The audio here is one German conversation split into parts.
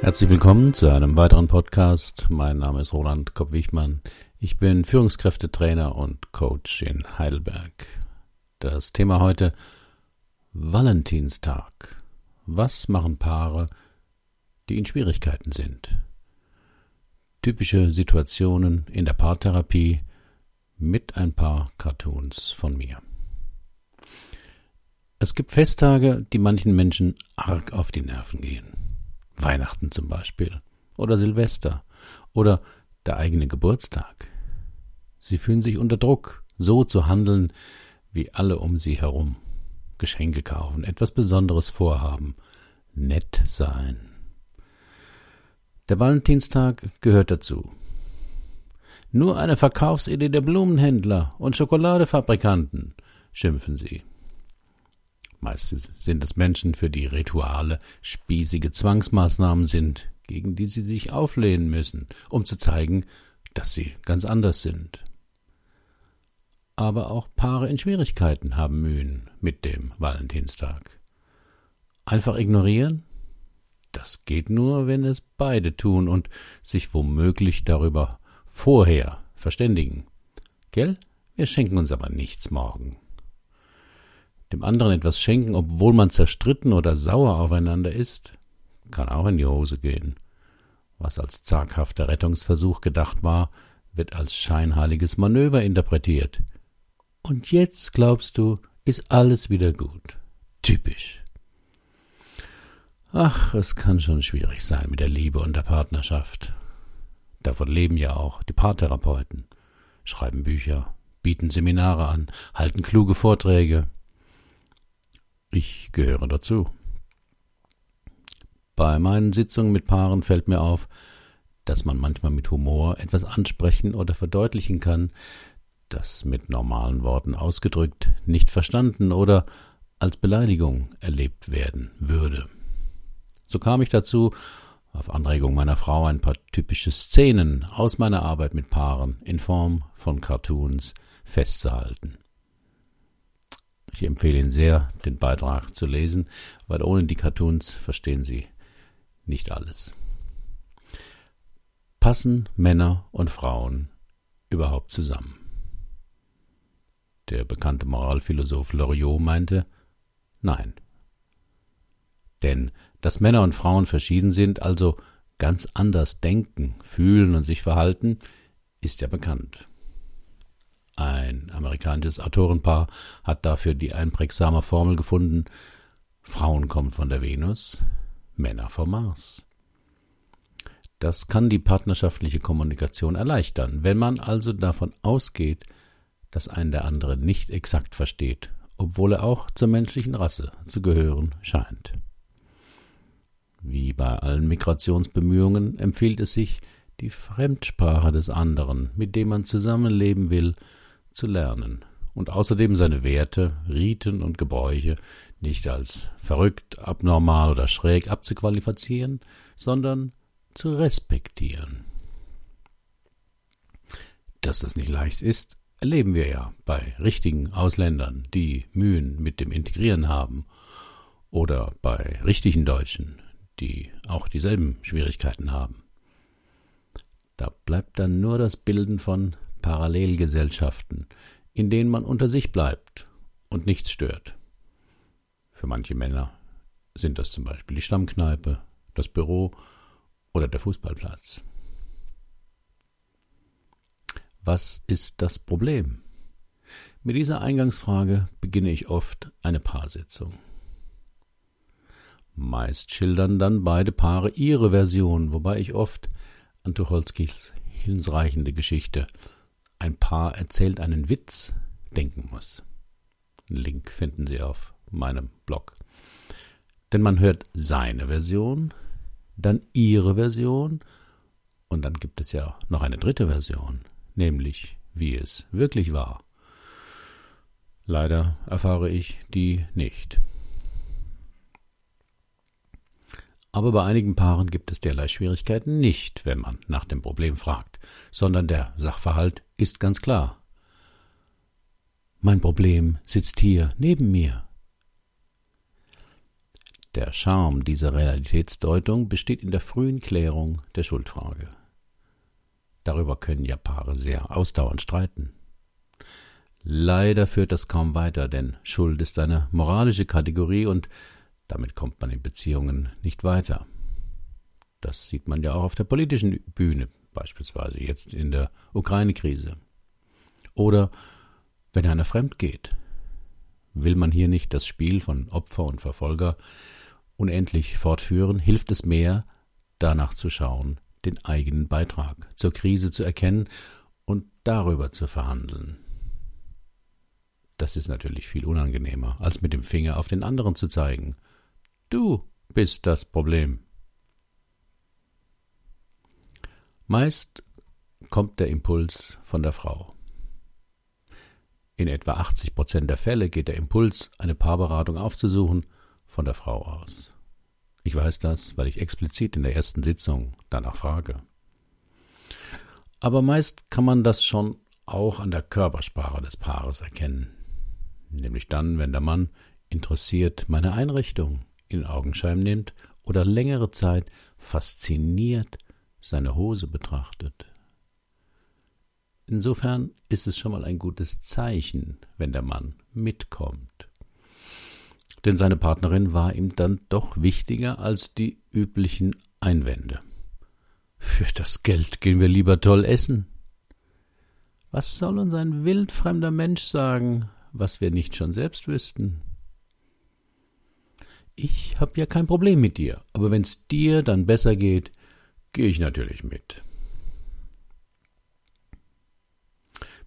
Herzlich willkommen zu einem weiteren Podcast. Mein Name ist Roland Kopp-Wichmann. Ich bin Führungskräftetrainer und Coach in Heidelberg. Das Thema heute Valentinstag. Was machen Paare, die in Schwierigkeiten sind? Typische Situationen in der Paartherapie mit ein paar Cartoons von mir. Es gibt Festtage, die manchen Menschen arg auf die Nerven gehen. Weihnachten zum Beispiel oder Silvester oder der eigene Geburtstag. Sie fühlen sich unter Druck, so zu handeln wie alle um sie herum. Geschenke kaufen, etwas Besonderes vorhaben, nett sein. Der Valentinstag gehört dazu. Nur eine Verkaufsidee der Blumenhändler und Schokoladefabrikanten, schimpfen sie. Meistens sind es Menschen, für die Rituale spießige Zwangsmaßnahmen sind, gegen die sie sich auflehnen müssen, um zu zeigen, dass sie ganz anders sind. Aber auch Paare in Schwierigkeiten haben Mühen mit dem Valentinstag. Einfach ignorieren? Das geht nur, wenn es beide tun und sich womöglich darüber vorher verständigen. Gell? Wir schenken uns aber nichts morgen dem anderen etwas schenken, obwohl man zerstritten oder sauer aufeinander ist, kann auch in die Hose gehen. Was als zaghafter Rettungsversuch gedacht war, wird als scheinheiliges Manöver interpretiert. Und jetzt, glaubst du, ist alles wieder gut. Typisch. Ach, es kann schon schwierig sein mit der Liebe und der Partnerschaft. Davon leben ja auch die Paartherapeuten, schreiben Bücher, bieten Seminare an, halten kluge Vorträge, ich gehöre dazu. Bei meinen Sitzungen mit Paaren fällt mir auf, dass man manchmal mit Humor etwas ansprechen oder verdeutlichen kann, das mit normalen Worten ausgedrückt nicht verstanden oder als Beleidigung erlebt werden würde. So kam ich dazu, auf Anregung meiner Frau ein paar typische Szenen aus meiner Arbeit mit Paaren in Form von Cartoons festzuhalten. Ich empfehle Ihnen sehr, den Beitrag zu lesen, weil ohne die Cartoons verstehen Sie nicht alles. Passen Männer und Frauen überhaupt zusammen? Der bekannte Moralphilosoph Loriot meinte, nein. Denn dass Männer und Frauen verschieden sind, also ganz anders denken, fühlen und sich verhalten, ist ja bekannt. Ein amerikanisches Autorenpaar hat dafür die einprägsame Formel gefunden Frauen kommen von der Venus, Männer vom Mars. Das kann die partnerschaftliche Kommunikation erleichtern, wenn man also davon ausgeht, dass ein der andere nicht exakt versteht, obwohl er auch zur menschlichen Rasse zu gehören scheint. Wie bei allen Migrationsbemühungen empfiehlt es sich, die Fremdsprache des anderen, mit dem man zusammenleben will, zu lernen und außerdem seine Werte, Riten und Gebräuche nicht als verrückt, abnormal oder schräg abzuqualifizieren, sondern zu respektieren. Dass das nicht leicht ist, erleben wir ja bei richtigen Ausländern, die Mühen mit dem Integrieren haben, oder bei richtigen Deutschen, die auch dieselben Schwierigkeiten haben. Da bleibt dann nur das Bilden von Parallelgesellschaften, in denen man unter sich bleibt und nichts stört. Für manche Männer sind das zum Beispiel die Stammkneipe, das Büro oder der Fußballplatz. Was ist das Problem? Mit dieser Eingangsfrage beginne ich oft eine Paarsitzung. Meist schildern dann beide Paare ihre Version, wobei ich oft an Tucholskys hinreichende Geschichte ein Paar erzählt einen Witz denken muss. Einen Link finden Sie auf meinem Blog. Denn man hört seine Version, dann ihre Version und dann gibt es ja noch eine dritte Version, nämlich wie es wirklich war. Leider erfahre ich die nicht. Aber bei einigen Paaren gibt es derlei Schwierigkeiten nicht, wenn man nach dem Problem fragt, sondern der Sachverhalt ist ganz klar. Mein Problem sitzt hier neben mir. Der Charme dieser Realitätsdeutung besteht in der frühen Klärung der Schuldfrage. Darüber können ja Paare sehr ausdauernd streiten. Leider führt das kaum weiter, denn Schuld ist eine moralische Kategorie und damit kommt man in Beziehungen nicht weiter. Das sieht man ja auch auf der politischen Bühne, beispielsweise jetzt in der Ukraine-Krise. Oder wenn einer fremd geht. Will man hier nicht das Spiel von Opfer und Verfolger unendlich fortführen, hilft es mehr, danach zu schauen, den eigenen Beitrag zur Krise zu erkennen und darüber zu verhandeln. Das ist natürlich viel unangenehmer, als mit dem Finger auf den anderen zu zeigen. Du bist das Problem. Meist kommt der Impuls von der Frau. In etwa 80 Prozent der Fälle geht der Impuls, eine Paarberatung aufzusuchen, von der Frau aus. Ich weiß das, weil ich explizit in der ersten Sitzung danach frage. Aber meist kann man das schon auch an der Körpersprache des Paares erkennen nämlich dann, wenn der Mann interessiert meine Einrichtung in Augenschein nimmt oder längere Zeit fasziniert seine Hose betrachtet. Insofern ist es schon mal ein gutes Zeichen, wenn der Mann mitkommt. Denn seine Partnerin war ihm dann doch wichtiger als die üblichen Einwände. Für das Geld gehen wir lieber toll essen. Was soll uns ein wildfremder Mensch sagen, was wir nicht schon selbst wüssten. Ich habe ja kein Problem mit dir, aber wenn's dir dann besser geht, gehe ich natürlich mit.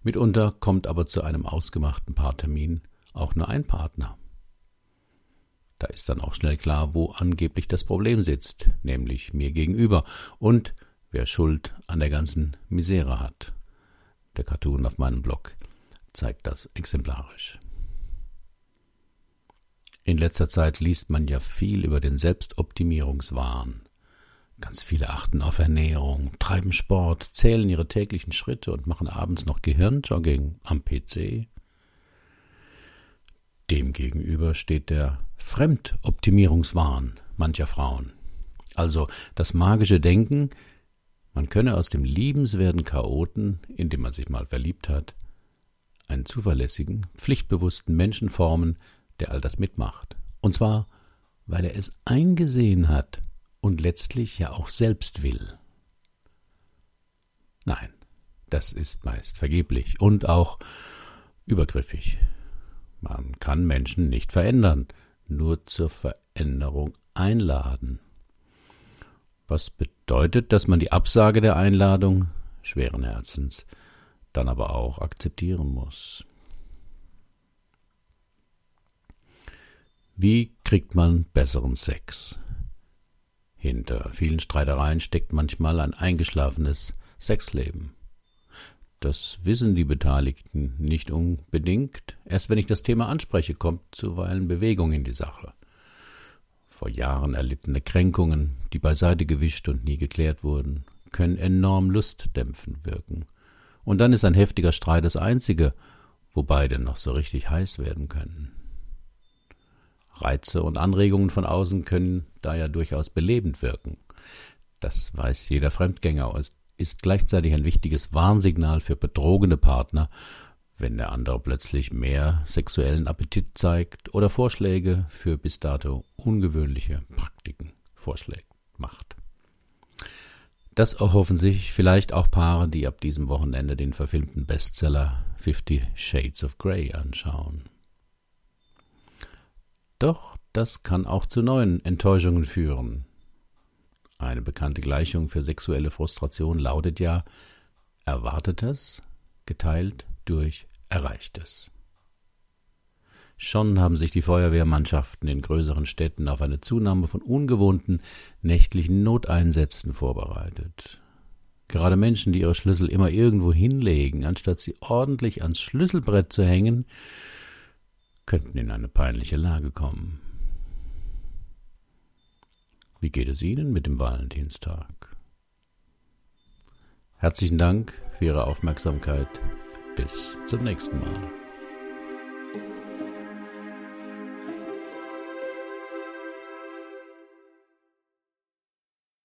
Mitunter kommt aber zu einem ausgemachten Paartermin auch nur ein Partner. Da ist dann auch schnell klar, wo angeblich das Problem sitzt, nämlich mir gegenüber und wer Schuld an der ganzen Misere hat. Der Cartoon auf meinem Blog zeigt das exemplarisch. In letzter Zeit liest man ja viel über den Selbstoptimierungswahn. Ganz viele achten auf Ernährung, treiben Sport, zählen ihre täglichen Schritte und machen abends noch Gehirnjogging am PC. Demgegenüber steht der Fremdoptimierungswahn mancher Frauen. Also das magische Denken, man könne aus dem liebenswerten Chaoten, in dem man sich mal verliebt hat, einen zuverlässigen, pflichtbewussten Menschen formen, der all das mitmacht. Und zwar, weil er es eingesehen hat und letztlich ja auch selbst will. Nein, das ist meist vergeblich und auch übergriffig. Man kann Menschen nicht verändern, nur zur Veränderung einladen. Was bedeutet, dass man die Absage der Einladung schweren Herzens dann aber auch akzeptieren muss. Wie kriegt man besseren Sex? Hinter vielen Streitereien steckt manchmal ein eingeschlafenes Sexleben. Das wissen die Beteiligten nicht unbedingt. Erst wenn ich das Thema anspreche, kommt zuweilen Bewegung in die Sache. Vor Jahren erlittene Kränkungen, die beiseite gewischt und nie geklärt wurden, können enorm lustdämpfend wirken und dann ist ein heftiger Streit das einzige, wo beide noch so richtig heiß werden können. Reize und Anregungen von außen können daher durchaus belebend wirken. Das weiß jeder Fremdgänger und ist gleichzeitig ein wichtiges Warnsignal für betrogene Partner, wenn der andere plötzlich mehr sexuellen Appetit zeigt oder Vorschläge für bis dato ungewöhnliche Praktiken vorschlägt, macht. Das erhoffen sich vielleicht auch Paare, die ab diesem Wochenende den verfilmten Bestseller Fifty Shades of Grey anschauen. Doch das kann auch zu neuen Enttäuschungen führen. Eine bekannte Gleichung für sexuelle Frustration lautet ja Erwartetes geteilt durch Erreichtes. Schon haben sich die Feuerwehrmannschaften in größeren Städten auf eine Zunahme von ungewohnten nächtlichen Noteinsätzen vorbereitet. Gerade Menschen, die ihre Schlüssel immer irgendwo hinlegen, anstatt sie ordentlich ans Schlüsselbrett zu hängen, könnten in eine peinliche Lage kommen. Wie geht es Ihnen mit dem Valentinstag? Herzlichen Dank für Ihre Aufmerksamkeit. Bis zum nächsten Mal.